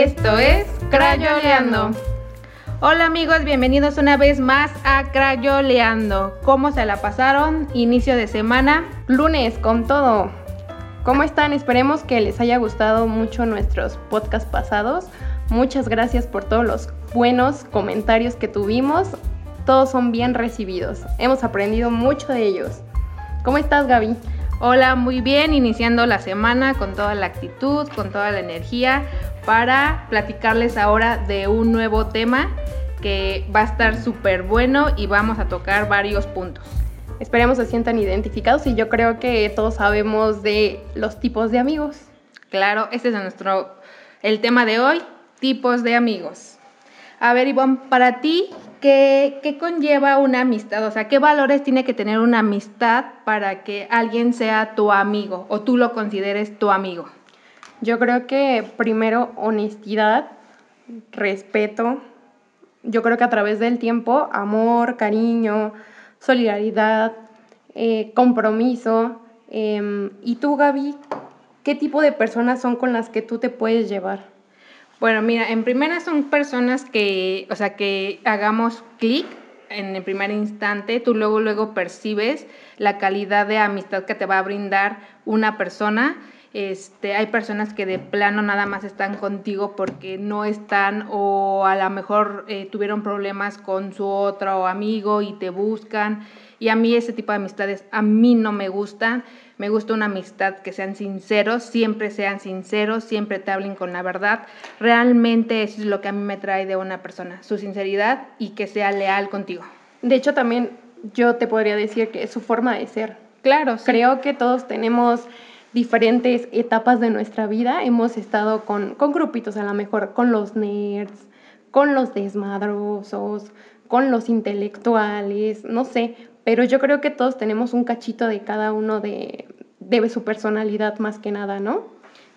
Esto es Crayoleando. Hola amigos, bienvenidos una vez más a Crayoleando. ¿Cómo se la pasaron? Inicio de semana. Lunes con todo. ¿Cómo están? Esperemos que les haya gustado mucho nuestros podcasts pasados. Muchas gracias por todos los buenos comentarios que tuvimos. Todos son bien recibidos. Hemos aprendido mucho de ellos. ¿Cómo estás, Gaby? Hola, muy bien, iniciando la semana con toda la actitud, con toda la energía para platicarles ahora de un nuevo tema que va a estar súper bueno y vamos a tocar varios puntos. Esperemos se sientan identificados y yo creo que todos sabemos de los tipos de amigos. Claro, este es nuestro el tema de hoy, tipos de amigos. A ver, Ivonne, para ti, ¿qué, ¿qué, conlleva una amistad? O sea, ¿qué valores tiene que tener una amistad para que alguien sea tu amigo o tú lo consideres tu amigo? Yo creo que primero honestidad, respeto. Yo creo que a través del tiempo, amor, cariño, solidaridad, eh, compromiso. Eh, ¿Y tú, Gaby, qué tipo de personas son con las que tú te puedes llevar? Bueno, mira, en primera son personas que, o sea, que hagamos clic en el primer instante, tú luego, luego percibes la calidad de amistad que te va a brindar una persona. Este, hay personas que de plano nada más están contigo porque no están o a lo mejor eh, tuvieron problemas con su otro amigo y te buscan. Y a mí ese tipo de amistades a mí no me gustan. Me gusta una amistad que sean sinceros, siempre sean sinceros, siempre te hablen con la verdad. Realmente eso es lo que a mí me trae de una persona, su sinceridad y que sea leal contigo. De hecho, también yo te podría decir que es su forma de ser. Claro, sí. Creo que todos tenemos diferentes etapas de nuestra vida. Hemos estado con, con grupitos, a lo mejor con los nerds, con los desmadrosos, con los intelectuales, no sé, pero yo creo que todos tenemos un cachito de cada uno de, de su personalidad más que nada, ¿no?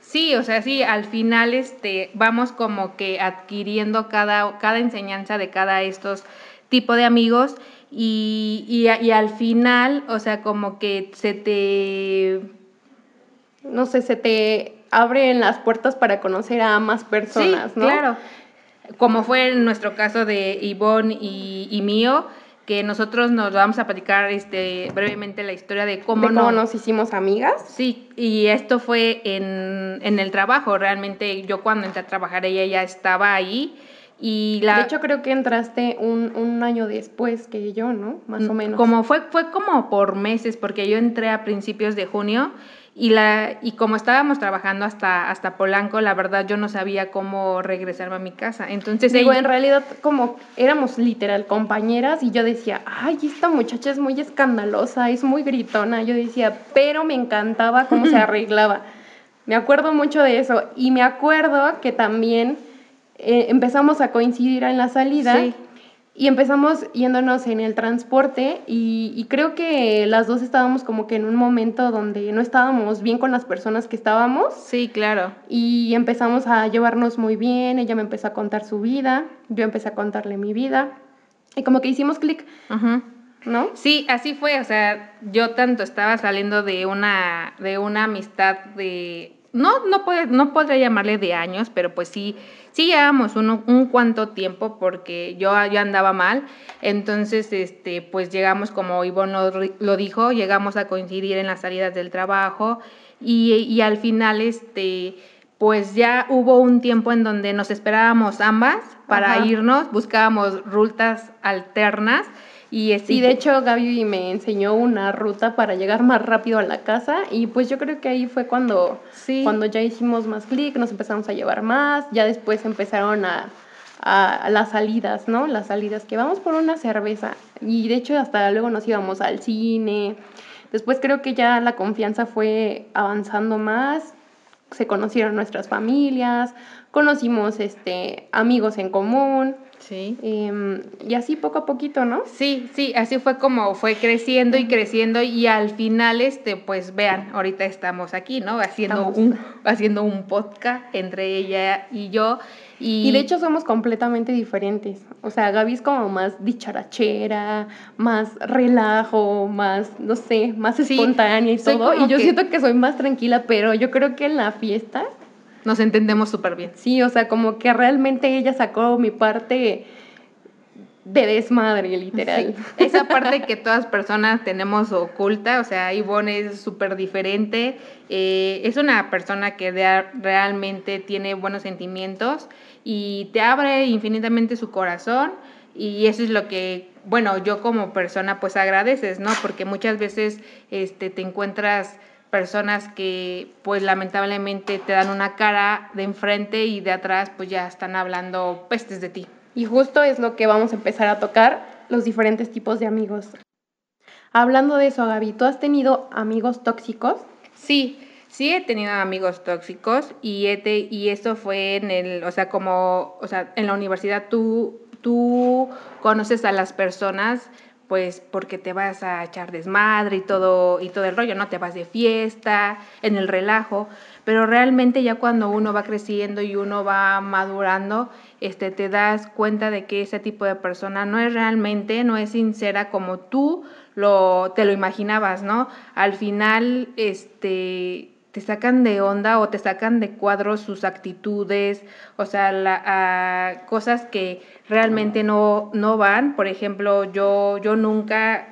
Sí, o sea, sí, al final este, vamos como que adquiriendo cada, cada enseñanza de cada estos tipos de amigos y, y, y, al final, o sea, como que se te... No sé, se te abren las puertas para conocer a más personas, sí, ¿no? Claro, como fue en nuestro caso de Ivonne y, y mío, que nosotros nos vamos a platicar este, brevemente la historia de cómo, ¿De cómo no, nos hicimos amigas. Sí, y esto fue en, en, el trabajo. Realmente yo cuando entré a trabajar ella ya estaba ahí. Y la... De hecho creo que entraste un, un año después que yo, ¿no? Más o menos. Como fue, fue como por meses, porque yo entré a principios de junio y, la, y como estábamos trabajando hasta, hasta Polanco, la verdad yo no sabía cómo regresarme a mi casa. Entonces, digo, ella... en realidad como éramos literal compañeras y yo decía, ay, esta muchacha es muy escandalosa, es muy gritona. Yo decía, pero me encantaba cómo se arreglaba. Me acuerdo mucho de eso y me acuerdo que también eh, empezamos a coincidir en la salida. Sí. Y empezamos yéndonos en el transporte y, y, creo que las dos estábamos como que en un momento donde no estábamos bien con las personas que estábamos. Sí, claro. Y empezamos a llevarnos muy bien, ella me empezó a contar su vida, yo empecé a contarle mi vida y como que hicimos clic. Uh -huh. ¿No? Sí, así fue, o sea, yo tanto estaba saliendo de una, de una amistad de, no, no, puede, no podría llamarle de años, pero pues sí, sí llevábamos un, un cuanto tiempo porque yo, yo andaba mal. Entonces, este, pues llegamos, como Ivonne lo, lo, dijo, llegamos a coincidir en las salidas del trabajo y, y al final, este, pues ya hubo un tiempo en donde nos esperábamos ambas para Ajá. irnos, buscábamos rutas alternas. Y, este, y de hecho Gaby me enseñó una ruta para llegar más rápido a la casa y pues yo creo que ahí fue cuando, sí. cuando ya hicimos más clic, nos empezamos a llevar más, ya después empezaron a, a, a, las salidas, ¿no? Las salidas que vamos por una cerveza y de hecho hasta luego nos íbamos al cine. Después creo que ya la confianza fue avanzando más, se conocieron nuestras familias, conocimos este, amigos en común. Sí. Eh, y así poco a poquito, ¿no? Sí, sí, así fue como fue creciendo y creciendo y al final, este, pues vean, ahorita estamos aquí, ¿no? Haciendo, un, haciendo un podcast entre ella y yo. Y... y... de hecho somos completamente diferentes. O sea, Gaby es como más dicharachera, más relajo, más, no sé, más espontánea sí, y todo. Y yo que... siento que soy más tranquila, pero yo creo que en la fiesta nos entendemos súper bien. Sí, o sea, como que realmente ella sacó mi parte de desmadre, literal. Esa parte que todas personas tenemos oculta, o sea, Ivonne es súper diferente, eh, es una persona que realmente tiene buenos sentimientos y te abre infinitamente su corazón y eso es lo que, bueno, yo como persona pues agradeces, ¿no? Porque muchas veces este, te encuentras personas que pues lamentablemente te dan una cara de enfrente y de atrás pues ya están hablando pestes de ti. Y justo es lo que vamos a empezar a tocar, los diferentes tipos de amigos. Hablando de eso, Gaby, ¿tú has tenido amigos tóxicos? Sí, sí he tenido amigos tóxicos y, he y eso fue en el, o sea, como, o sea, en la universidad tú, tú conoces a las personas pues porque te vas a echar desmadre y todo y todo el rollo, no te vas de fiesta, en el relajo, pero realmente ya cuando uno va creciendo y uno va madurando, este te das cuenta de que ese tipo de persona no es realmente, no es sincera como tú lo te lo imaginabas, ¿no? Al final este te sacan de onda o te sacan de cuadros sus actitudes, o sea, la, cosas que realmente no, no van. Por ejemplo, yo, yo nunca,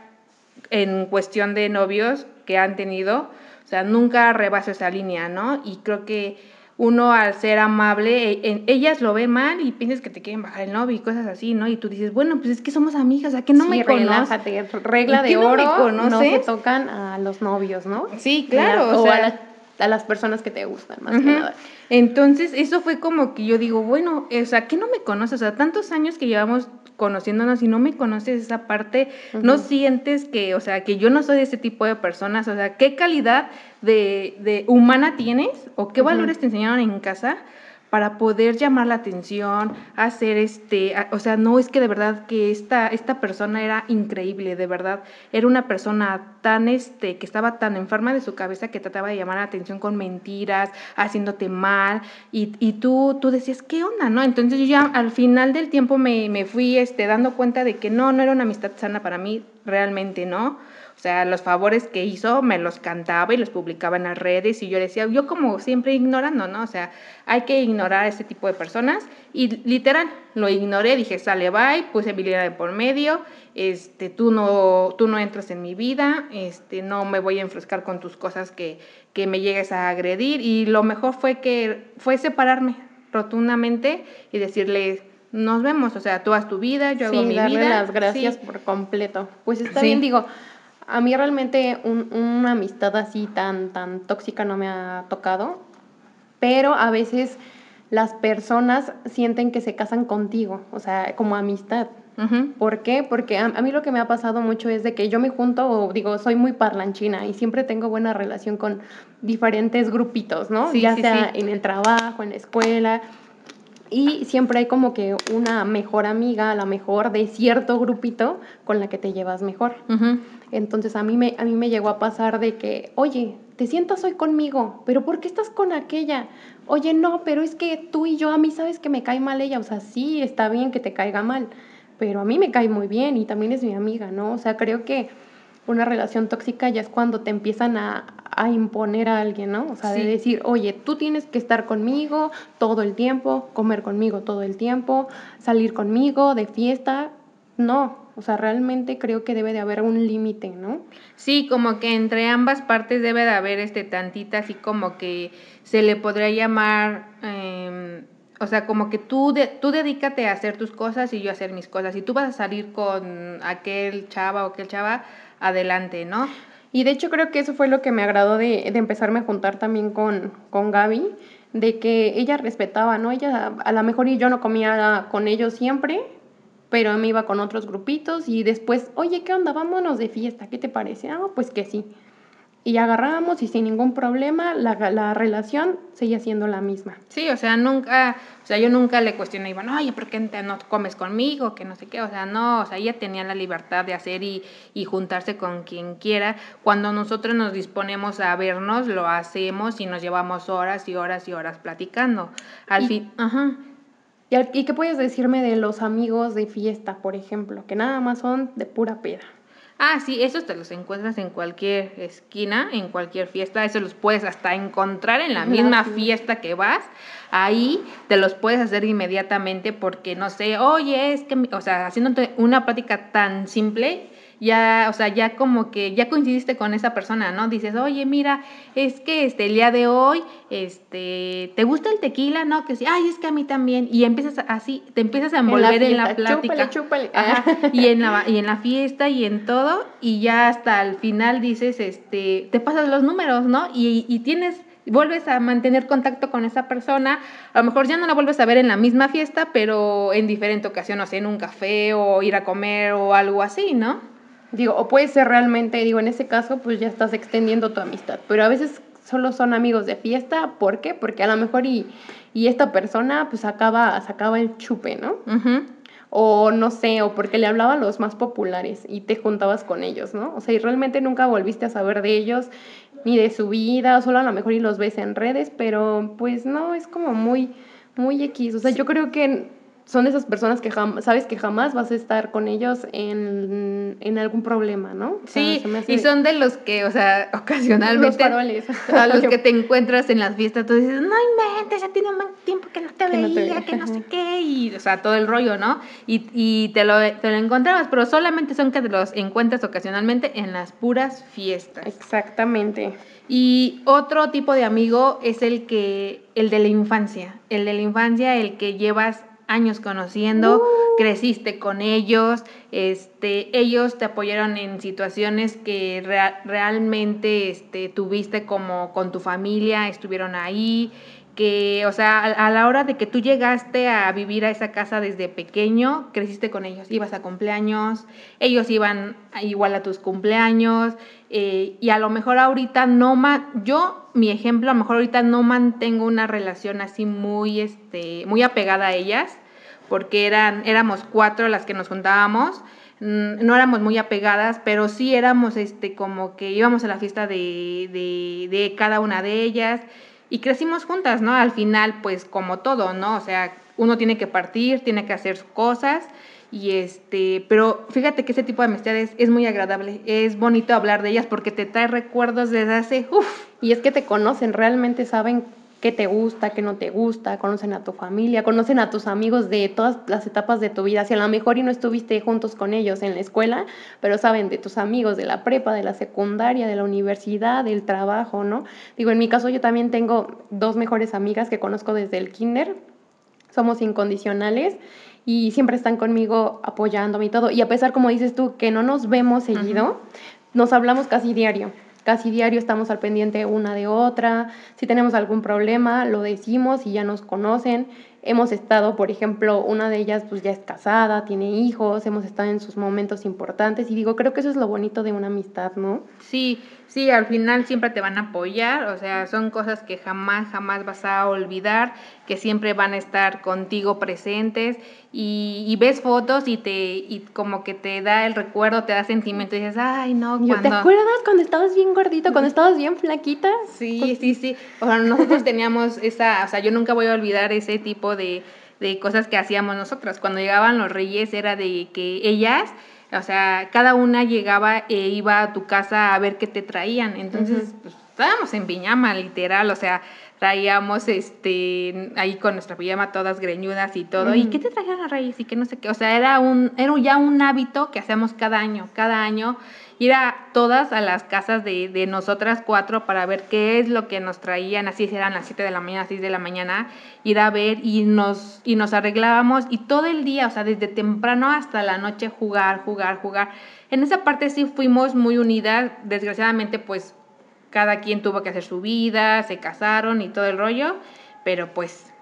en cuestión de novios que han tenido, o sea, nunca rebaso esa línea, ¿no? Y creo que uno al ser amable, e, en, ellas lo ven mal y piensas que te quieren bajar el novio y cosas así, ¿no? Y tú dices, bueno, pues es que somos amigas, ¿a que no me conoces? regla de oro, no, se tocan a los novios, ¿no? Sí, claro. o, sea, a las personas que te gustan, más que nada. Entonces, eso fue como que yo digo, bueno, o sea, ¿qué no me conoces? O sea, tantos años que llevamos conociéndonos y no me conoces esa parte, no sientes que, o sea, que yo no soy de ese tipo de personas, o sea, ¿qué calidad de, de humana tienes o qué valores te enseñaron en casa para poder llamar la atención, hacer este, o sea, no es que de verdad que esta, esta persona era increíble, de verdad, era una persona tan, este, que estaba tan enferma de su cabeza que trataba de llamar la atención con mentiras, haciéndote mal, y, y tú, tú decías, ¿qué onda, no? Entonces yo ya al final del tiempo me, me fui, este, dando cuenta de que no, no era una amistad sana para mí, realmente, ¿no? O sea, los favores que hizo me los cantaba y los publicaba en las redes y yo decía, yo como siempre ignorando, ¿no? O sea, hay que ignorar a este tipo de personas y literal, lo ignoré, dije, sale, bye, puse mi de por medio, este, tú no, tú no entras en mi vida, este, no me voy a enfrescar con tus cosas que, que me llegues a agredir y lo mejor fue que, fue separarme rotundamente y decirle, nos vemos, o sea, tú haz tu vida, yo hago mi darle vida. las gracias por completo. Pues está bien, digo, a mí realmente una amistad así tan, tan tóxica no me ha tocado, pero a veces las personas sienten que se casan contigo, o sea, como amistad. ¿Por qué? Porque a, mí lo que me ha pasado mucho es de que yo me junto, digo, soy muy parlanchina y siempre tengo buena relación con diferentes grupitos, ¿no? ya sea en el trabajo, en la escuela. Y siempre hay como que una mejor amiga, a la mejor de cierto grupito con la que te llevas mejor. Entonces a mí, me, a mí me llegó a pasar de que, oye, te sientas hoy conmigo, pero ¿por qué estás con aquella? Oye, no, pero es que tú y yo, a mí sabes que me cae mal ella, o sea, sí, está bien que te caiga mal, pero a mí me cae muy bien y también es mi amiga, ¿no? O sea, creo que una relación tóxica ya es cuando te empiezan a, imponer a alguien, ¿no? O sea, de decir, oye, tú tienes que estar conmigo todo el tiempo, comer conmigo todo el tiempo, salir conmigo de fiesta. No, o sea, realmente creo que debe de haber un límite, ¿no? Sí, como que entre ambas partes debe de haber este tantita, así como que se le podría llamar, em, o sea, como que tú, de, tú dedícate a hacer tus cosas y yo a hacer mis cosas. Y tú vas a salir con aquel chava o aquel chava, adelante, ¿no? Y de hecho creo que eso fue lo que me agradó de, de empezarme a juntar también con, con Gaby, de que ella respetaba, ¿no? Ella a lo mejor yo no comía con ellos siempre, pero me iba con otros grupitos y después, oye, ¿qué onda? Vámonos de fiesta, ¿qué te parece? Ah, pues que sí. Y agarramos y sin ningún problema la, la relación seguía siendo la misma. Sí, o sea, nunca, o sea, yo nunca le cuestioné, Iván, oye, ¿por qué no comes conmigo? Que no sé qué, o sea, no, o sea, ella tenía la libertad de hacer y, y juntarse con quien quiera. Cuando nosotros nos disponemos a vernos, lo hacemos y nos llevamos horas y horas y horas platicando. Al fin, ajá. ¿Y, qué puedes decirme de los amigos de fiesta, por ejemplo, que nada más son de pura peda? Ah, sí, esos te los encuentras en cualquier esquina, en cualquier fiesta, eso los puedes hasta encontrar en la misma fiesta que vas, ahí te los puedes hacer inmediatamente porque no sé, oye, es que, o sea, haciéndote una práctica tan simple, ya, o sea, ya como que ya coincidiste con esa persona, ¿no? Dices, oye, mira, es que este, el día de hoy, este, ¿te gusta el tequila? No, que sí, ay, es que a mí también. Y empiezas así, te empiezas a envolver en la, plática. Chúpale, chúpale. y, en la, y en la fiesta y en todo, y ya hasta el final dices, este, te pasas los números, ¿no? Y, y tienes vuelves a mantener contacto con esa persona, a lo mejor ya no la vuelves a ver en la misma fiesta, pero en diferente ocasión, o sea, en un café o ir a comer o algo así, ¿no? Digo, o puede ser realmente, digo, en ese caso, pues ya estás extendiendo tu amistad, pero a veces solo son amigos de fiesta, ¿por qué? Porque a lo mejor y, y esta persona pues acaba, sacaba el chupe, ¿no? O no sé, o porque le hablaba a los más populares y te juntabas con ellos, ¿no? O sea, y realmente nunca volviste a saber de ellos, ni de su vida, solo a lo mejor y los ves en redes, pero pues no, es como muy, muy X. O sea, yo creo que son esas personas que sabes que jamás vas a estar con ellos en, en algún problema, ¿no? sí, y son de los que, o sea, ocasionalmente... a los que te encuentras en las fiestas, tú dices, no inventes, ya tiene un tiempo que no te veía, que no sé qué, y, o sea, todo el rollo, ¿no? Y, y te, lo, te lo encontrabas, pero solamente son que te los encuentras ocasionalmente en las puras fiestas. Exactamente. Y otro tipo de amigo es el que, el de la infancia, el de la infancia, el que llevas años conociendo, uh. creciste con ellos, este, ellos te apoyaron en situaciones que realmente este, tuviste como con tu familia, estuvieron ahí, que, o sea, a, la hora de que tú llegaste a vivir a esa casa desde pequeño, creciste con ellos, ibas a cumpleaños, ellos iban igual a tus cumpleaños, eh, y a lo mejor ahorita no, ma yo, mi ejemplo, a lo mejor ahorita no mantengo una relación así muy, este, muy apegada a ellas, porque eran, éramos cuatro las que nos juntábamos, mm, no éramos muy apegadas, pero sí éramos este, como que íbamos a la fiesta de, de, de cada una de ellas y crecimos juntas, ¿no? Al final, pues como todo, ¿no? O sea, uno tiene que partir, tiene que hacer cosas y este, pero fíjate que ese tipo de amistades es muy agradable, es bonito hablar de ellas porque te trae recuerdos desde hace, uff. Y es que te conocen, realmente saben qué te gusta, qué no te gusta, conocen a tu familia, conocen a tus amigos de todas las etapas de tu vida. Si a lo mejor y no estuviste juntos con ellos en la escuela, pero saben de tus amigos de la prepa, de la secundaria, de la universidad, del trabajo, ¿no? Digo, en mi caso yo también tengo dos mejores amigas que conozco desde el kinder. Somos incondicionales y siempre están conmigo apoyándome y todo. Y a pesar, como dices tú, que no nos vemos seguido, nos hablamos casi diario. Casi diario estamos al pendiente una de otra. Si tenemos algún problema, lo decimos y ya nos conocen. Hemos estado, por ejemplo, una de ellas pues ya es casada, tiene hijos, hemos estado en sus momentos importantes y digo, creo que eso es lo bonito de una amistad, ¿no? Sí, sí, al final siempre te van a apoyar, o sea, son cosas que jamás, jamás vas a olvidar, que siempre van a estar contigo presentes y, ves fotos y te y como que te da el recuerdo, te da sentimiento y dices, ay, no, cuando... ¿Te acuerdas cuando estabas bien gordito, cuando estabas bien flaquita? Sí, sí, sí. O sea, nosotros teníamos esa, o sea, yo nunca voy a olvidar ese tipo de, de cosas que hacíamos nosotras. Cuando llegaban los reyes era de que ellas o sea, cada una llegaba e iba a tu casa a ver qué te traían. Entonces, pues, estábamos en piñama, literal, o sea, traíamos este ahí con nuestra pijama todas greñudas y todo. ¿Y qué te trajeron a Reyes? Y que no sé qué. O sea, era un, era ya un hábito que hacíamos cada año. Cada año ir a todas a las casas de, de nosotras cuatro para ver qué es lo que nos traían, así eran las 7 de la mañana, 6 de la mañana, ir a ver y nos, y nos arreglábamos y todo el día, o sea, desde temprano hasta la noche jugar, jugar, jugar. En esa parte sí fuimos muy unidas, desgraciadamente pues cada quien tuvo que hacer su vida, se casaron y todo el rollo, pero pues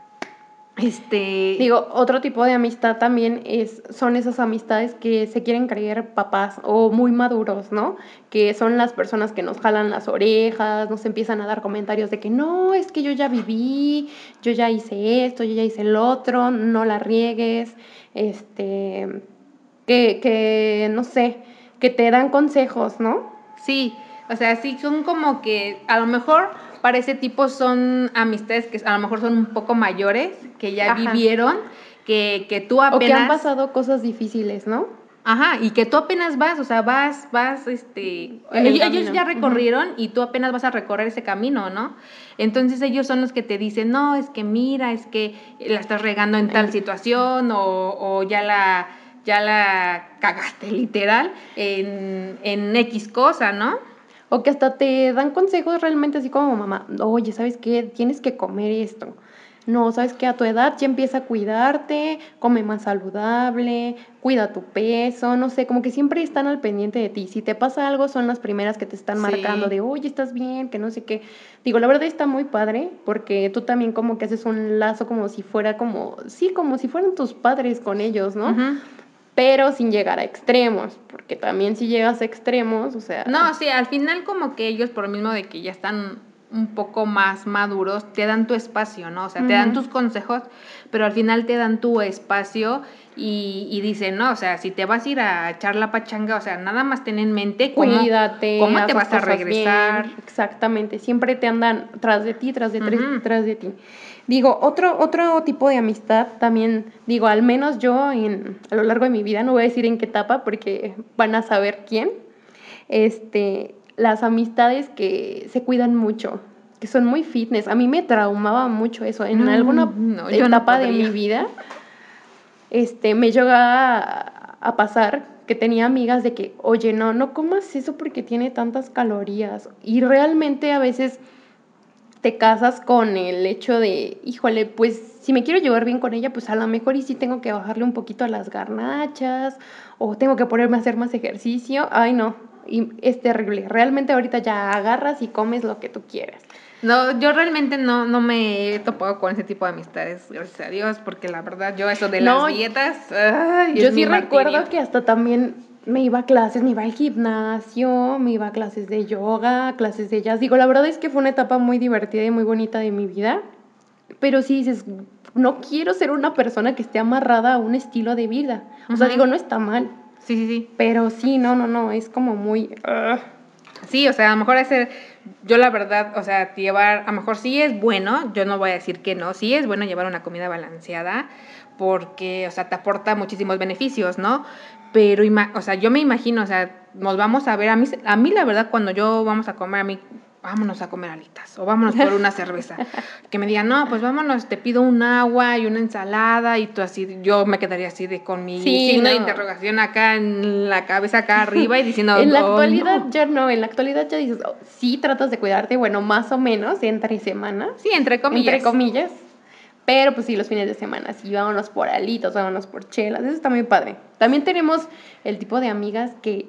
este... Digo, otro tipo de amistad también es, son esas amistades que se quieren creer papás o muy maduros, ¿no? Que son las personas que nos jalan las orejas, nos empiezan a dar comentarios de que no, es que yo ya viví, yo ya hice esto, yo ya hice el otro, no la riegues, este, que, que no sé, que te dan consejos, ¿no? Sí, o sea, sí son como que a lo mejor para ese tipo son amistades que a lo mejor son un poco mayores, que ya vivieron, que, que tú apenas... O que han pasado cosas difíciles, ¿no? Ajá, y que tú apenas vas, o sea, vas, vas, este, ellos, ya recorrieron y tú apenas vas a recorrer ese camino, ¿no? Entonces ellos son los que te dicen, no, es que mira, es que la estás regando en tal situación o, o ya la, ya la cagaste literal en, en X cosa, ¿no? O que hasta te dan consejos realmente así como mamá, oye, ¿sabes qué? Tienes que comer esto. No, sabes que a tu edad ya empieza a cuidarte, come más saludable, cuida tu peso, no sé, como que siempre están al pendiente de ti. Si te pasa algo, son las primeras que te están marcando de, oye, estás bien, que no sé qué. Digo, la verdad está muy padre, porque tú también como que haces un lazo como si fuera como, sí, como si fueran tus padres con ellos, ¿no? Pero sin llegar a extremos, porque también si llegas a extremos, o sea... No, sí, al final como que ellos, por lo mismo de que ya están un poco más maduros, te dan tu espacio, ¿no? O sea, te dan tus consejos, pero al final te dan tu espacio y, y, dicen, no, o sea, si te vas a ir a echar la pachanga, o sea, nada más ten en mente cómo, Cuídate, cómo te vas a regresar. Exactamente, siempre te andan tras de ti, tras de, ti, tras de ti. Digo, otro, otro tipo de amistad también, digo, al menos yo en, a lo largo de mi vida, no voy a decir en qué etapa porque van a saber quién, este, las amistades que se cuidan mucho, que son muy fitness. A mí me traumaba mucho eso. En alguna etapa de mi vida, este, me llegaba a, pasar que tenía amigas de que, oye, no, no comas eso porque tiene tantas calorías. Y realmente a veces te casas con el hecho de, híjole, pues si me quiero llevar bien con ella, pues a lo mejor y sí tengo que bajarle un poquito a las garnachas o tengo que ponerme a hacer más ejercicio. Ay, no, y es terrible. Realmente ahorita ya agarras y comes lo que tú quieras. No, yo realmente no, no me he topado con ese tipo de amistades, gracias a Dios, porque la verdad yo eso de las dietas... yo sí recuerdo que hasta también me iba a clases, me iba al gimnasio, me iba a clases de yoga, clases de jazz. Digo, la verdad es que fue una etapa muy divertida y muy bonita de mi vida, pero sí dices, no quiero ser una persona que esté amarrada a un estilo de vida. O sea, digo, no está mal Sí, sí, sí. Pero sí, no, no, no, es como muy... Sí, o sea, a lo mejor hacer, yo la verdad, o sea, llevar, a lo mejor sí es bueno, yo no voy a decir que no, sí es bueno llevar una comida balanceada, porque, o sea, te aporta muchísimos beneficios, ¿no? Pero, o sea, yo me imagino, o sea, nos vamos a ver, a mí, a mí la verdad, cuando yo vamos a comer, a mí vámonos a comer alitas o vámonos por una cerveza. Que me digan, no, pues vámonos, te pido un agua y una ensalada y tú así, yo me quedaría así de con mi signo de interrogación acá en la cabeza, acá arriba y diciendo, En la actualidad ya no, en la actualidad ya dices, oh, sí tratas de cuidarte, bueno, más o menos entre semanas. Sí, entre comillas. Entre comillas. Pero pues sí, los fines de semana, sí, vámonos por alitos, vámonos por chelas, eso está muy padre. También tenemos el tipo de amigas que,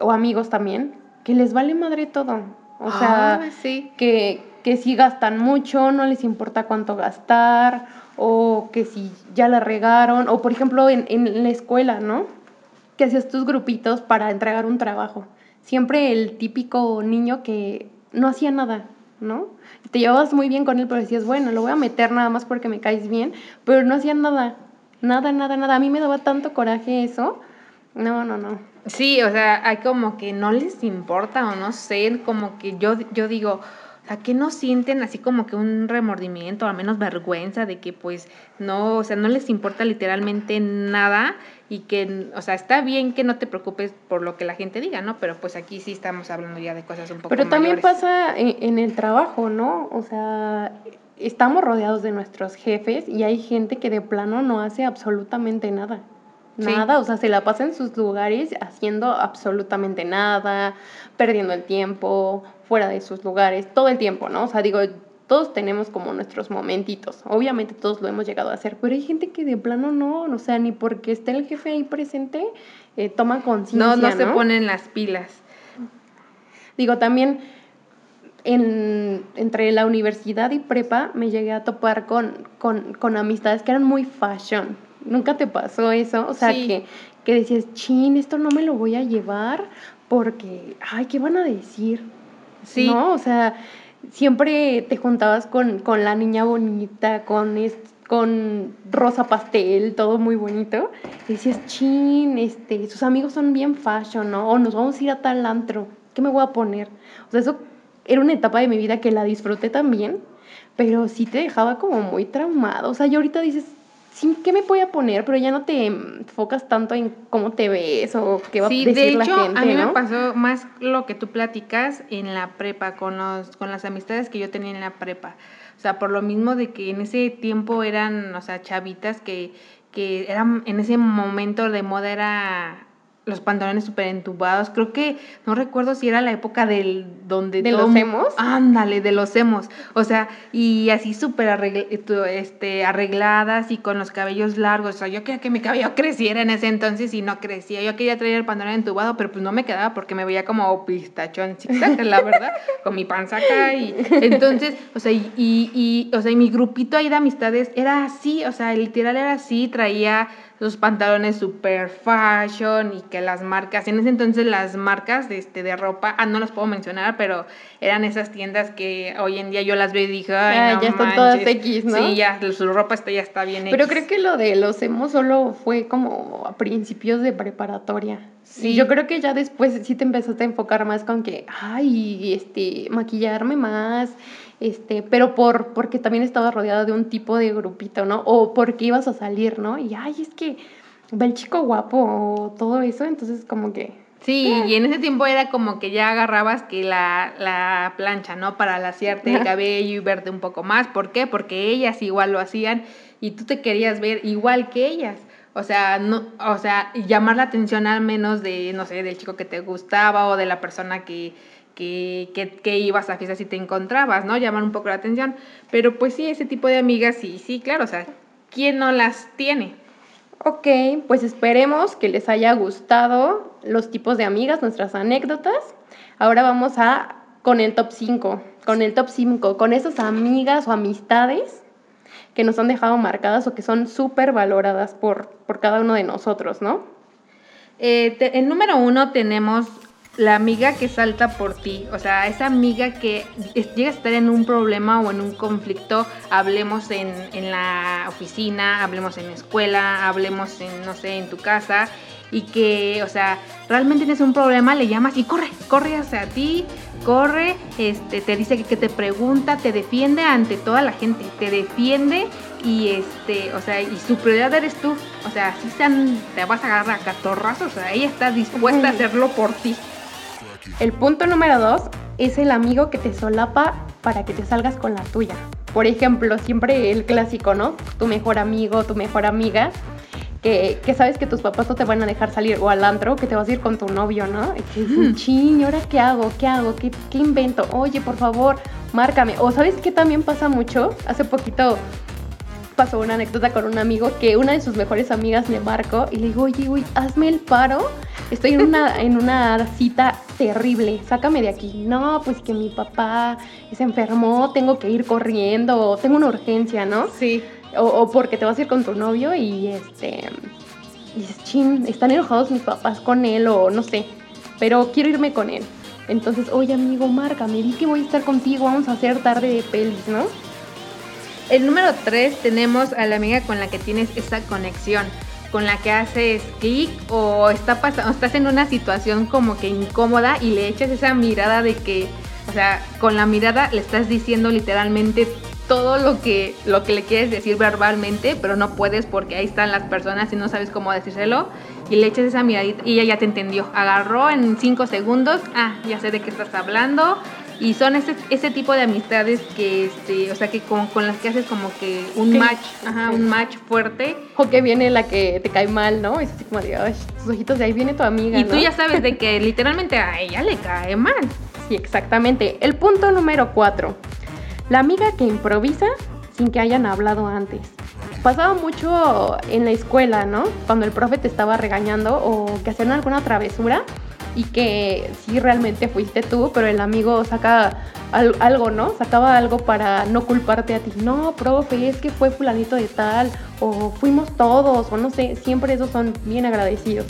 o amigos también, que les vale madre todo. O sea, ah, sí. que, que si gastan mucho, no les importa cuánto gastar, o que si ya la regaron, o por ejemplo en, en la escuela, ¿no? Que hacías tus grupitos para entregar un trabajo. Siempre el típico niño que no hacía nada, ¿no? Te llevabas muy bien con él, pero decías, bueno, lo voy a meter nada más porque me caes bien, pero no hacía nada, nada, nada, nada. A mí me daba tanto coraje eso. No, no, no. Sí, o sea, hay como que no les importa o no sé, como que yo, yo digo, sea, que no sienten así como que un remordimiento, o al menos vergüenza de que pues no, o sea, no les importa literalmente nada y que, o sea, está bien que no te preocupes por lo que la gente diga, ¿no? Pero pues aquí sí estamos hablando ya de cosas un poco Pero también pasa en, en el trabajo, ¿no? O sea, estamos rodeados de nuestros jefes y hay gente que de plano no hace absolutamente nada. Nada, o sea, se la pasa en sus lugares haciendo absolutamente nada, perdiendo el tiempo, fuera de sus lugares, todo el tiempo, ¿no? O sea, digo, todos tenemos como nuestros momentitos. Obviamente todos lo hemos llegado a hacer, pero hay gente que de plano no, o sea, ni porque esté el jefe ahí presente, eh, toma conciencia. No, no, se ponen las pilas. Digo, también en, entre la universidad y prepa me llegué a topar con, con, con amistades que eran muy fashion ¿Nunca te pasó eso? O sea, que, que decías, chin, esto no me lo voy a llevar porque, ay, ¿qué van a decir? Sí. ¿No? O sea, siempre te juntabas con, con la niña bonita, con, con rosa pastel, todo muy bonito. Y decías, chin, este, sus amigos son bien fashion, ¿no? O nos vamos a ir a tal antro. ¿Qué me voy a poner? O sea, eso era una etapa de mi vida que la disfruté también, pero sí te dejaba como muy traumado. O sea, yo ahorita dices, ¿qué me voy a poner? Pero ya no te enfocas tanto en cómo te ves o qué va a decir de hecho, la gente, a mí ¿no? me pasó más lo que tú platicas en la prepa, con, los, con las amistades que yo tenía en la prepa. O sea, por lo mismo de que en ese tiempo eran, o sea, chavitas que, que eran, en ese momento de moda era los pantalones súper entubados. Creo que, no recuerdo si era la época del donde... ¿De los hemos? Ándale, de los hemos. O sea, y así súper este, arregladas y con los cabellos largos. O sea, yo quería que mi cabello creciera en ese entonces y no crecía. Yo quería traer el pantalón entubado, pero pues no me quedaba porque me veía como pistachón la verdad, con mi panza acá. Y entonces, o sea, y, y, o sea, y mi grupito ahí de amistades era así, o sea, literal era así, traía los pantalones super fashion y que las marcas, en ese entonces las marcas de, este, de ropa, ah, no las puedo mencionar, pero eran esas tiendas que hoy en día yo las veo y dije, ay, ah, no ya están todas X, ¿no? Sí, ya, su ropa está, ya está bien Pero creo que lo de los hemos solo fue como a principios de preparatoria. Sí. Yo creo que ya después sí te empezaste a enfocar más con que, ay, este, maquillarme más, este, pero por, porque también estaba rodeada de un tipo de grupito, ¿no? O porque ibas a salir, ¿no? Y, ay, es que va el chico guapo o todo eso, entonces como que... Sí, y en ese tiempo era como que ya agarrabas que la, la plancha, ¿no? Para laciarte el cabello y verte un poco más. ¿Por qué? Porque ellas igual lo hacían y tú te querías ver igual que ellas. O sea, no, o sea, llamar la atención al menos de, no sé, del chico que te gustaba o de la persona que, que, que, ibas a fiestas y te encontrabas, ¿no? Llamar un poco la atención. Pero pues sí, ese tipo de amigas, sí, sí, claro, o sea, ¿quién no las tiene? Ok, pues esperemos que les haya gustado los tipos de amigas, nuestras anécdotas. Ahora vamos a con el top 5, con el top 5, con esas amigas o amistades que nos han dejado marcadas o que son súper valoradas por, por cada uno de nosotros, ¿no? Eh, en número uno tenemos la amiga que salta por ti, o sea, esa amiga que llega a estar en un problema o en un conflicto, hablemos en, en la oficina, hablemos en la escuela, hablemos en, no sé, en tu casa, y que, o sea, realmente tienes un problema, le llamas y corre, corre hacia ti, corre, este, te dice que, te pregunta, te defiende ante toda la gente, te defiende y este, o sea, y su prioridad eres tú, o sea, si te vas a agarrar a catorrazos, o sea, ella está dispuesta a hacerlo por ti. El punto número dos es el amigo que te solapa para que te salgas con la tuya. Por ejemplo, siempre el clásico, ¿no? Tu mejor amigo, tu mejor amiga, que, sabes que tus papás no te van a dejar salir o al antro, que te vas a ir con tu novio, ¿no? Y que un ching, ¿ahora qué hago? ¿Qué hago? ¿Qué, ¿Qué invento? Oye, por favor, márcame. O sabes qué también pasa mucho? Hace poquito pasó una anécdota con un amigo que una de sus mejores amigas me marcó y le digo, oye, uy, hazme el paro. Estoy en una, en una cita terrible, sácame de aquí. No, pues que mi papá se enfermó, tengo que ir corriendo, tengo una urgencia, ¿no? Sí. O, porque te vas a ir con tu novio y este. Y dices, chin, están enojados mis papás con él o no sé, pero quiero irme con él. Entonces, oye amigo, márcame, di que voy a estar contigo, vamos a hacer tarde de pelis, ¿no? El número 3 tenemos a la amiga con la que tienes esa conexión, con la que haces clic o está pasando, estás en una situación como que incómoda y le echas esa mirada de que, o sea, con la mirada le estás diciendo literalmente todo lo que, lo que le quieres decir verbalmente, pero no puedes porque ahí están las personas y no sabes cómo decírselo. Y le echas esa miradita y ella ya te entendió. Agarró en 5 segundos, ah, ya sé de qué estás hablando y son ese, ese tipo de amistades que, este, o sea, que con, con las que haces como que un match, ajá, un match fuerte. O que viene la que te cae mal, ¿no? Es así como de, ay, tus ojitos de ahí viene tu amiga. Y tú ya sabes de que literalmente a ella le cae mal. Sí, exactamente. El punto número cuatro. La amiga que improvisa sin que hayan hablado antes. Pasaba mucho en la escuela, ¿no? Cuando el profe te estaba regañando o que hacían alguna travesura y que sí realmente fuiste tú, pero el amigo saca algo, ¿no? Sacaba algo para no culparte a ti. No, profe, es que fue fulanito de tal, o fuimos todos, o no sé, siempre esos son bien agradecidos.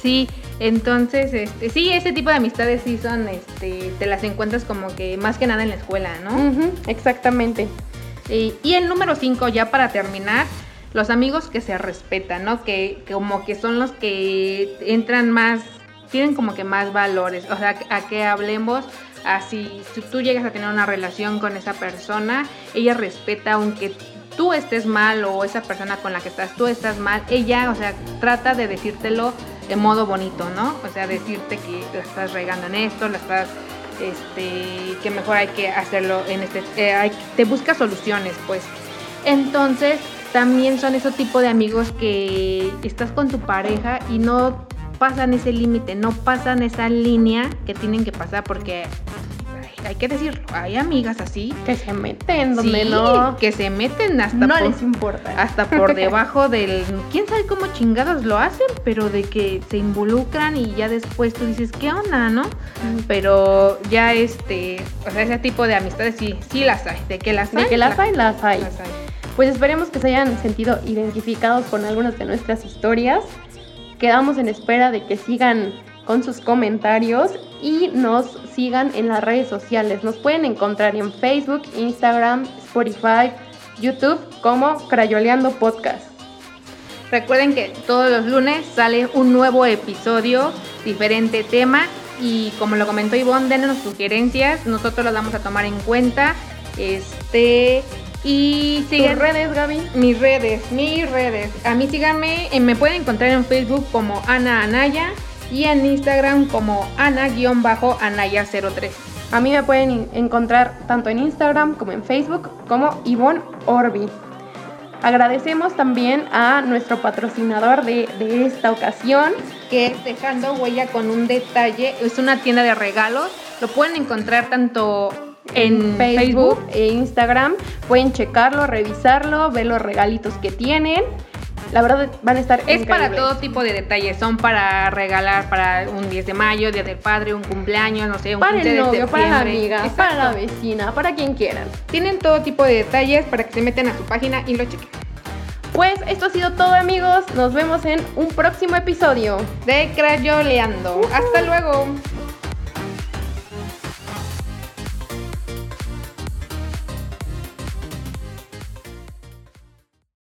Sí, entonces, este, sí, ese tipo de amistades sí son, este, te las encuentras como que más que nada en la escuela, ¿no? exactamente. Y, y el número 5, ya para terminar, los amigos que se respetan, ¿no? Que, que como que son los que entran más tienen como que más valores, o sea, a que hablemos así, si tú llegas a tener una relación con esa persona, ella respeta aunque tú estés mal o esa persona con la que estás tú estás mal, ella, o sea, trata de decírtelo de modo bonito, ¿no? O sea, decirte que la estás regando en esto, la estás este, que mejor hay que hacerlo en este, eh, te busca soluciones, pues. Entonces, también son ese tipo de amigos que estás con tu pareja y no pasan ese límite, no pasan esa línea que tienen que pasar porque hay que decirlo, hay amigas así que se meten donde no. que se meten hasta no les importa. hasta por debajo del quién sabe cómo chingados lo hacen pero de que se involucran y ya después tú dices qué onda no pero ya este o sea ese tipo de amistades sí sí las hay. De que las hay de que las, hay, las hay. las hay. Pues esperemos que se hayan sentido identificados con algunas de nuestras historias quedamos en espera de que sigan con sus comentarios y nos sigan en las redes sociales. Nos pueden encontrar en Facebook, Instagram, Spotify, YouTube como Crayoleando Podcast. Recuerden que todos los lunes sale un nuevo episodio, diferente tema y como lo comentó Ivonne, denos sugerencias, nosotros las vamos a tomar en cuenta. Este y siguen redes, Gaby. Mis redes, mis redes. A mí síganme, eh, me pueden encontrar en Facebook como Ana Anaya y en Instagram como Ana-Anaya03. A mí me pueden encontrar tanto en Instagram como en Facebook como Ivonne Orbi. Agradecemos también a nuestro patrocinador de, esta ocasión. Que es Dejando Huella con un detalle. Es una tienda de regalos. Lo pueden encontrar tanto en, Facebook e Instagram. Pueden checarlo, revisarlo, ver los regalitos que tienen. La verdad van a estar Es para todo tipo de detalles, son para regalar para un 10 de mayo, Día del Padre, un cumpleaños, no sé, un Para el novio, para la amiga, para la vecina, para quien quieran. Tienen todo tipo de detalles para que se metan a su página y lo chequen. Pues esto ha sido todo amigos, nos vemos en un próximo episodio de Crayoleando. Hasta luego.